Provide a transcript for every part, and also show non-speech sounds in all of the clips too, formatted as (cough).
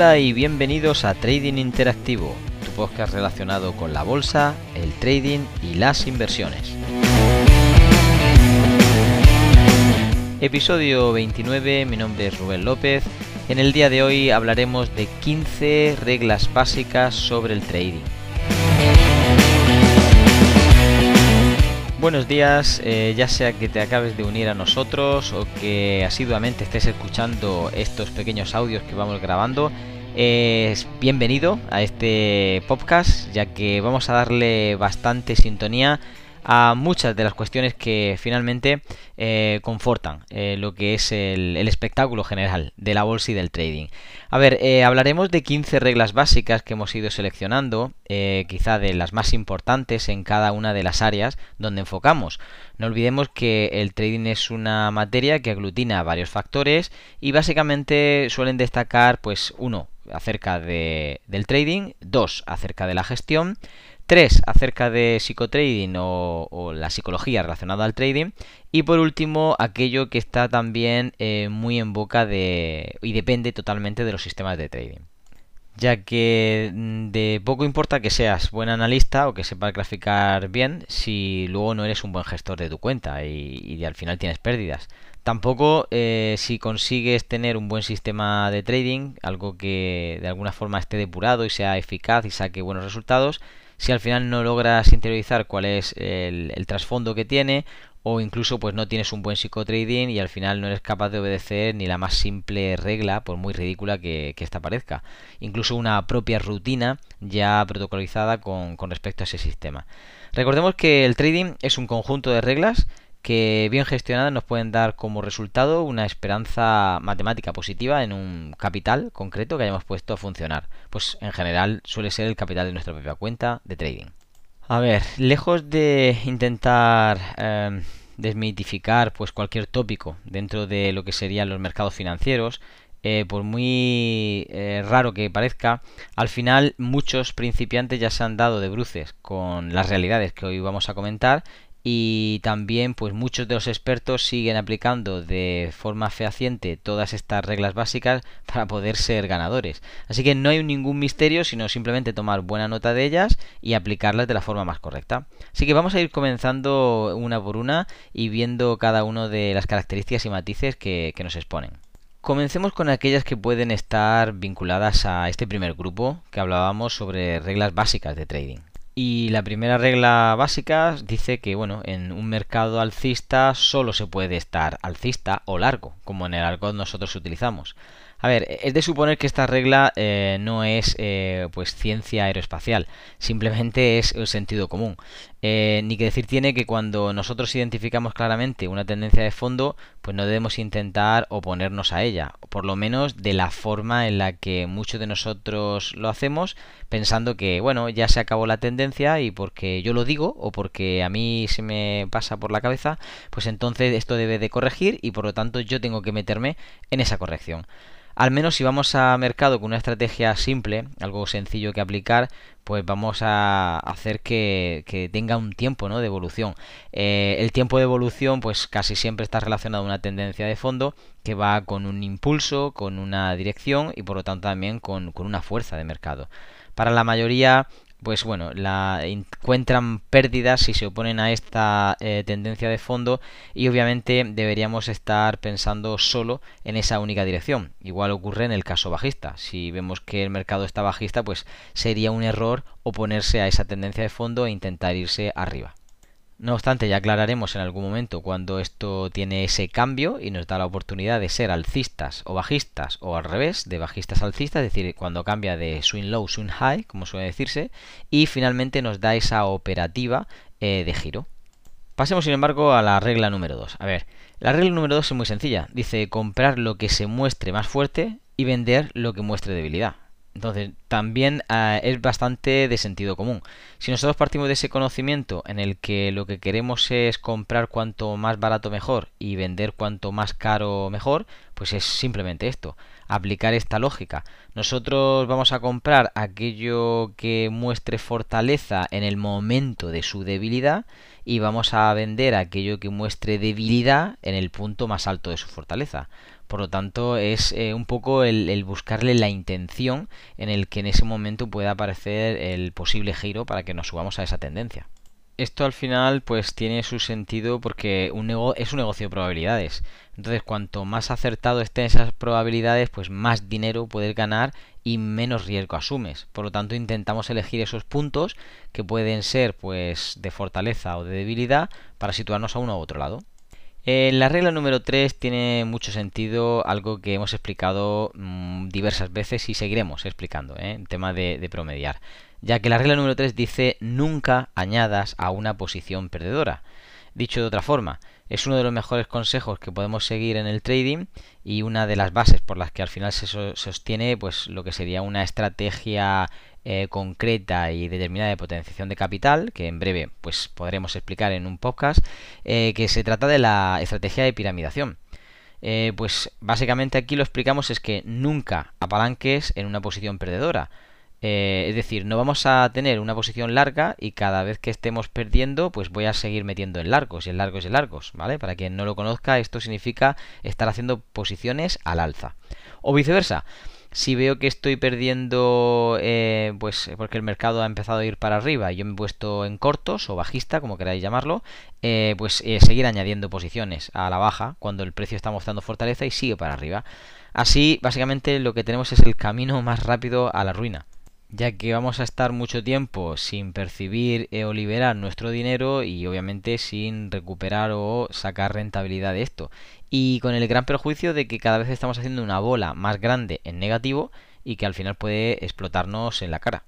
Hola y bienvenidos a Trading Interactivo, tu podcast relacionado con la bolsa, el trading y las inversiones. Episodio 29, mi nombre es Rubén López. En el día de hoy hablaremos de 15 reglas básicas sobre el trading. Buenos días, eh, ya sea que te acabes de unir a nosotros o que asiduamente estés escuchando estos pequeños audios que vamos grabando, es bienvenido a este podcast ya que vamos a darle bastante sintonía a muchas de las cuestiones que finalmente eh, confortan eh, lo que es el, espectáculo general de la bolsa y del trading. A ver, eh, hablaremos de 15 reglas básicas que hemos ido seleccionando, quizá de las más importantes en cada una de las áreas donde enfocamos. No olvidemos que el trading es una materia que aglutina varios factores y básicamente suelen destacar, pues, uno, acerca de, del trading, dos, acerca de la gestión, 3 acerca de psicotrading o, o, la psicología relacionada al trading. Y por último, aquello que está también eh, muy en boca de y depende totalmente de los sistemas de trading. Ya que mm, de poco importa que seas buen analista o que sepas graficar bien si luego no eres un buen gestor de tu cuenta y, al final tienes pérdidas. Tampoco eh, si consigues tener un buen sistema de trading, algo que de alguna forma esté depurado y sea eficaz y saque buenos resultados, si al final no logras interiorizar cuál es el, trasfondo que tiene o incluso pues no tienes un buen psicotrading y al final no eres capaz de obedecer ni la más simple regla, por muy ridícula que, que esta parezca. Incluso una propia rutina ya protocolizada con, con respecto a ese sistema. Recordemos que el trading es un conjunto de reglas que bien gestionadas nos pueden dar como resultado una esperanza matemática positiva en un capital concreto que hayamos puesto a funcionar. Pues en general suele ser el capital de nuestra propia cuenta de trading. A ver, lejos de intentar eh, desmitificar pues cualquier tópico dentro de lo que serían los mercados financieros, eh, por muy eh, raro que parezca, al final muchos principiantes ya se han dado de bruces con las realidades que hoy vamos a comentar y también pues muchos de los expertos siguen aplicando de forma fehaciente todas estas reglas básicas (laughs) para poder ser ganadores. Así que no hay ningún misterio, sino simplemente tomar buena nota de ellas y aplicarlas de la forma más correcta. Así que vamos a ir comenzando una por una y viendo cada una de las características y matices que, que nos exponen. Comencemos con aquellas que pueden estar vinculadas a este primer grupo que hablábamos sobre reglas básicas de trading. Y la primera regla básica dice que, bueno, en un mercado alcista solo se puede estar alcista o largo, como en el argot nosotros utilizamos. A ver, es de suponer que esta regla eh, no es eh, pues ciencia aeroespacial, simplemente es el sentido común. Eh, ni que decir tiene que cuando nosotros identificamos claramente una tendencia de fondo, pues no debemos intentar oponernos a ella, por lo menos de la forma en la que muchos de nosotros lo hacemos, pensando que, bueno, ya se acabó la tendencia y porque yo lo digo o porque a mí se me pasa por la cabeza, pues entonces esto debe de corregir y por lo tanto yo tengo que meterme en esa corrección. Al menos si vamos a mercado con una estrategia simple, algo sencillo que aplicar, pues vamos a hacer que, tenga un tiempo ¿no? de evolución. Eh, el tiempo de evolución pues casi siempre está relacionado a una tendencia de fondo que va con un impulso, con una dirección y por lo tanto también con, con una fuerza de mercado. Para la mayoría pues bueno, la encuentran pérdidas si se oponen a esta eh, tendencia de fondo y obviamente deberíamos estar pensando solo en esa única dirección. Igual ocurre en el caso bajista. Si vemos que el mercado está bajista, pues sería un error oponerse a esa tendencia de fondo e intentar irse arriba. No obstante, ya aclararemos en algún momento cuando esto tiene ese cambio y nos da la oportunidad de ser alcistas o bajistas o al revés, de bajistas alcistas, es decir, cuando cambia de swing low, swing high, como suele decirse, y finalmente nos da esa operativa eh, de giro. Pasemos, sin embargo, a la regla número 2. A ver, la regla número 2 es muy sencilla. Dice comprar lo que se muestre más fuerte y vender lo que muestre debilidad. Entonces, también ah, es bastante de sentido común. Si nosotros partimos de ese conocimiento en el que lo que queremos es comprar cuanto más barato mejor y vender cuanto más caro mejor, pues es simplemente esto. aplicar esta lógica. Nosotros vamos a comprar aquello que muestre fortaleza en el momento de su debilidad y vamos a vender aquello que muestre debilidad en el punto más alto de su fortaleza. Por lo tanto, es eh, un poco el, buscarle la intención en el que en ese momento pueda aparecer el posible giro para que nos subamos a esa tendencia esto al final pues tiene su sentido porque un es un negocio de probabilidades. Entonces, cuanto más acertado estén esas probabilidades, pues más dinero puedes ganar y menos riesgo asumes. Por lo tanto, intentamos elegir esos puntos que pueden ser pues de fortaleza o de debilidad para situarnos a uno u otro lado. En la regla número 3 tiene mucho sentido algo que hemos explicado mm, diversas veces y seguiremos explicando, ¿eh? el tema de promediar ya que la regla número 3 dice nunca añadas a una posición perdedora. Dicho de otra forma, es uno de los mejores consejos que podemos seguir en el trading y una de las bases por las que al final se sostiene pues lo que sería una estrategia eh, concreta y determinada de potenciación de capital que en breve pues podremos explicar en un podcast eh, que se trata de la estrategia de piramidación. Eh, pues básicamente aquí lo explicamos es que nunca apalanques en una posición perdedora eh, es decir, no vamos a tener una posición larga y cada vez que estemos perdiendo, pues voy a seguir metiendo en largos y en largos y en largos, ¿vale? Para quien no lo conozca, esto significa estar haciendo posiciones al alza. O viceversa, si veo que estoy perdiendo, eh, pues porque el mercado ha empezado a ir para arriba y yo me he puesto en cortos o bajista, como queráis llamarlo, eh, pues seguir añadiendo posiciones a la baja cuando el precio está mostrando fortaleza y sigue para arriba. Así, básicamente, lo que tenemos es el camino más rápido a la ruina ya que vamos a estar mucho tiempo sin percibir eh, o liberar nuestro dinero y obviamente sin recuperar o sacar rentabilidad de esto. Y con el gran perjuicio de que cada vez estamos haciendo una bola más grande en negativo y que al final puede explotarnos en la cara.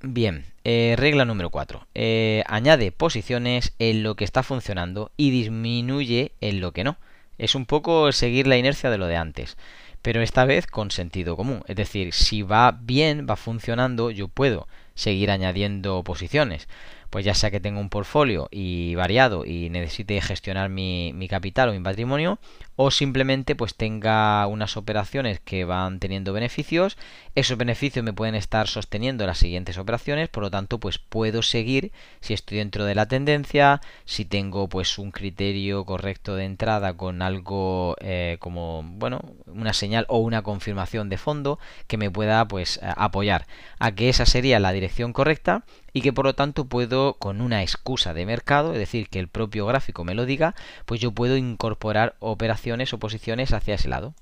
Bien, eh, regla número 4. Eh, añade posiciones en lo que está funcionando y disminuye en lo que no. Es un poco seguir la inercia de lo de antes pero esta vez con sentido común. Es decir, si va bien, va funcionando, yo puedo seguir añadiendo posiciones pues ya sea que tenga un portfolio y variado y necesite gestionar mi, capital o mi patrimonio, o simplemente pues tenga unas operaciones que van teniendo beneficios, esos beneficios me pueden estar sosteniendo las siguientes operaciones, por lo tanto pues puedo seguir si estoy dentro de la tendencia, si tengo pues un criterio correcto de entrada con algo eh, como bueno una señal o una confirmación de fondo que me pueda pues apoyar a que esa sería la dirección correcta y que por lo tanto puedo con una excusa de mercado, es decir, que el propio gráfico me lo diga, pues yo puedo incorporar operaciones o posiciones hacia ese lado.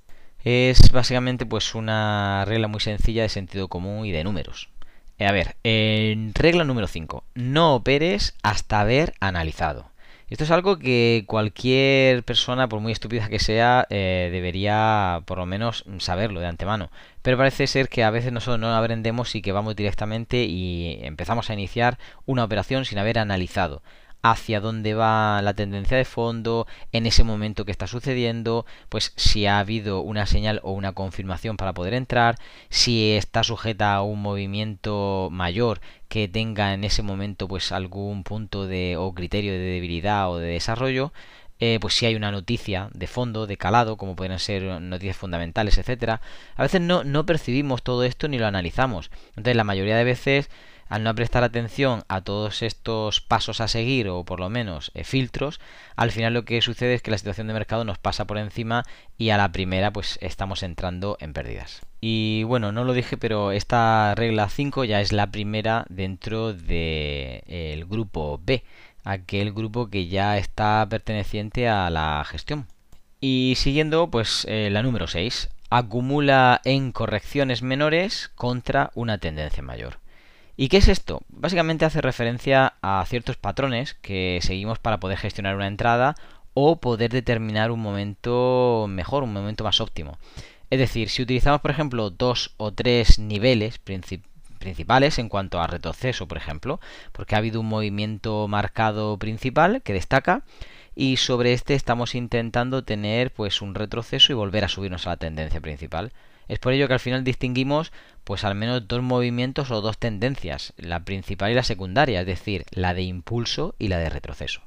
Es básicamente pues una regla muy sencilla de sentido común y de números. A ver, regla número 5, no operes hasta haber analizado. Esto es algo que cualquier persona, por muy estúpida que sea, eh, debería por lo menos saberlo de antemano. Pero parece ser que a veces nosotros no aprendemos y que vamos directamente y empezamos a iniciar una operación sin haber analizado hacia dónde va la tendencia de fondo, en ese momento que está sucediendo, pues si ha habido una señal o una confirmación para poder entrar, si está sujeta a un movimiento mayor que tenga en ese momento pues algún punto de o criterio de debilidad o de desarrollo, eh, pues si hay una noticia de fondo, de calado, como pueden ser noticias fundamentales, etcétera. A veces no, no percibimos todo esto ni lo analizamos. Entonces la mayoría de veces al no prestar atención a todos estos pasos a seguir o por lo menos eh, filtros, al final lo que sucede es que la situación de mercado nos pasa por encima y a la primera pues estamos entrando en pérdidas. Y bueno, no lo dije, pero esta regla 5 ya es la primera dentro del de, grupo B, aquel grupo que ya está perteneciente a la gestión. Y siguiendo, pues eh, la número 6, acumula en correcciones menores contra una tendencia mayor. ¿Y qué es esto? Básicamente hace referencia a ciertos patrones que seguimos para poder gestionar una entrada o poder determinar un momento mejor, un momento más óptimo. Es decir, si utilizamos, por ejemplo, dos o tres niveles principales en cuanto a retroceso, por ejemplo, porque ha habido un movimiento marcado principal que destaca y sobre este estamos intentando tener pues un retroceso y volver a subirnos a la tendencia principal. Es por ello que al final distinguimos pues al menos dos movimientos o dos tendencias, la principal y la secundaria, es decir, la de impulso y la de retroceso.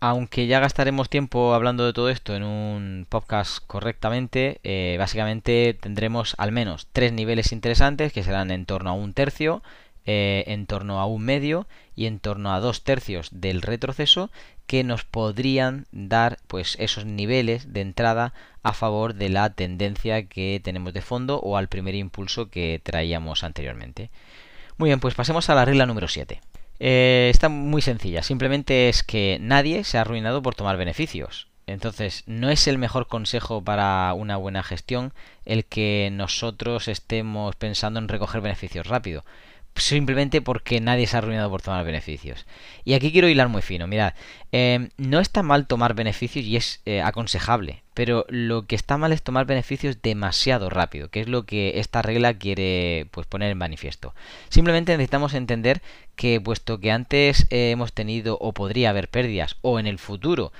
aunque ya gastaremos tiempo hablando de todo esto en un podcast correctamente, eh, básicamente tendremos al menos tres niveles interesantes que serán en torno a un tercio, eh, en torno a un medio y en torno a dos tercios del retroceso que nos podrían dar pues esos niveles de entrada a favor de la tendencia que tenemos de fondo o al primer impulso que traíamos anteriormente. Muy bien, pues pasemos a la regla número 7. Eh, está muy sencilla, simplemente es que nadie se ha arruinado por tomar beneficios. Entonces, no es el mejor consejo para una buena gestión el que nosotros estemos pensando en recoger beneficios rápido simplemente porque nadie se ha arruinado por tomar beneficios. Y aquí quiero hilar muy fino. Mirad, eh, no está mal tomar beneficios y es eh, aconsejable, pero lo que está mal es tomar beneficios demasiado rápido, que es lo que esta regla quiere pues, poner en manifiesto. Simplemente necesitamos entender que puesto que antes eh, hemos tenido o podría haber pérdidas o en el futuro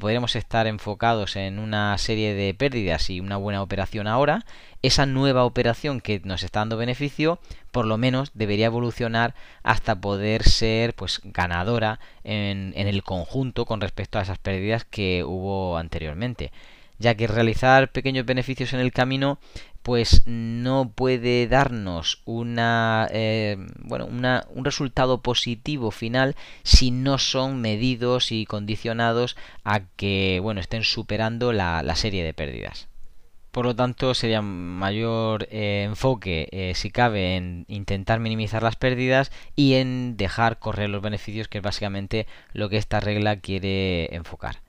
podríamos estar enfocados en una serie de pérdidas y una buena operación ahora, esa nueva operación que nos está dando beneficio por lo menos debería evolucionar hasta poder ser pues ganadora en el conjunto con respecto a esas pérdidas que hubo anteriormente ya que realizar pequeños beneficios en el camino pues no puede darnos una eh, bueno una, un resultado positivo final si no son medidos y condicionados a que bueno estén superando la, la serie de pérdidas por lo tanto, sería mayor eh, enfoque, eh, si cabe, en intentar minimizar las pérdidas y en dejar correr los beneficios, que es básicamente lo que esta regla quiere enfocar.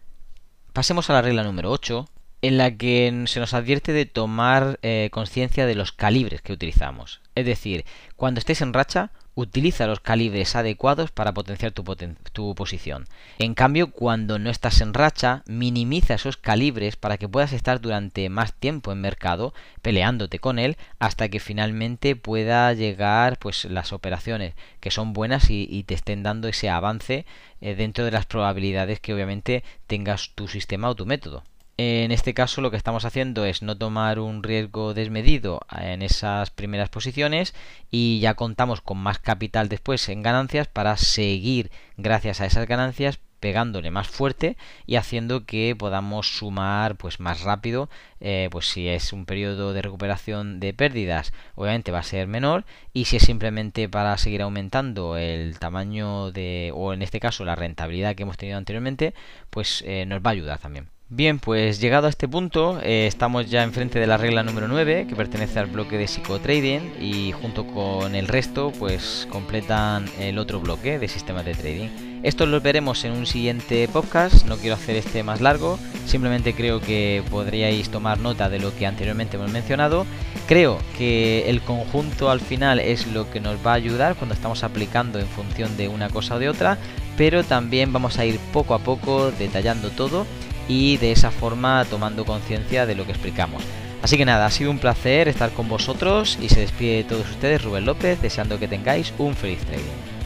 Pasemos a la regla número 8, en la que se nos advierte de tomar eh, conciencia de los calibres que utilizamos. Es decir, cuando estés en racha, utiliza los calibres adecuados para potenciar tu, posición. En cambio, cuando no estás en racha, minimiza esos calibres para que puedas estar durante más tiempo en mercado peleándote con él hasta que finalmente pueda llegar pues las operaciones que son buenas y, te estén dando ese avance eh, dentro de las probabilidades que obviamente tengas tu sistema o tu método. En este caso lo que estamos haciendo es no tomar un riesgo desmedido en esas primeras posiciones y ya contamos con más capital después en ganancias para seguir gracias a esas ganancias pegándole más fuerte y haciendo que podamos sumar pues más rápido eh, pues si es un periodo de recuperación de pérdidas obviamente va a ser menor y si es simplemente para seguir aumentando el tamaño de o en este caso la rentabilidad que hemos tenido anteriormente pues eh, nos va a ayudar también Bien, pues llegado a este punto, eh, estamos ya enfrente de la regla número 9, que pertenece al bloque de psicotrading, y junto con el resto, pues completan el otro bloque de sistemas de trading. Esto lo veremos en un siguiente podcast, no quiero hacer este más largo, simplemente creo que podríais tomar nota de lo que anteriormente hemos mencionado. Creo que el conjunto al final es lo que nos va a ayudar cuando estamos aplicando en función de una cosa o de otra, pero también vamos a ir poco a poco detallando todo y de esa forma tomando conciencia de lo que explicamos. Así que nada, ha sido un placer estar con vosotros y se despide de todos ustedes Rubén López deseando que tengáis un feliz trading.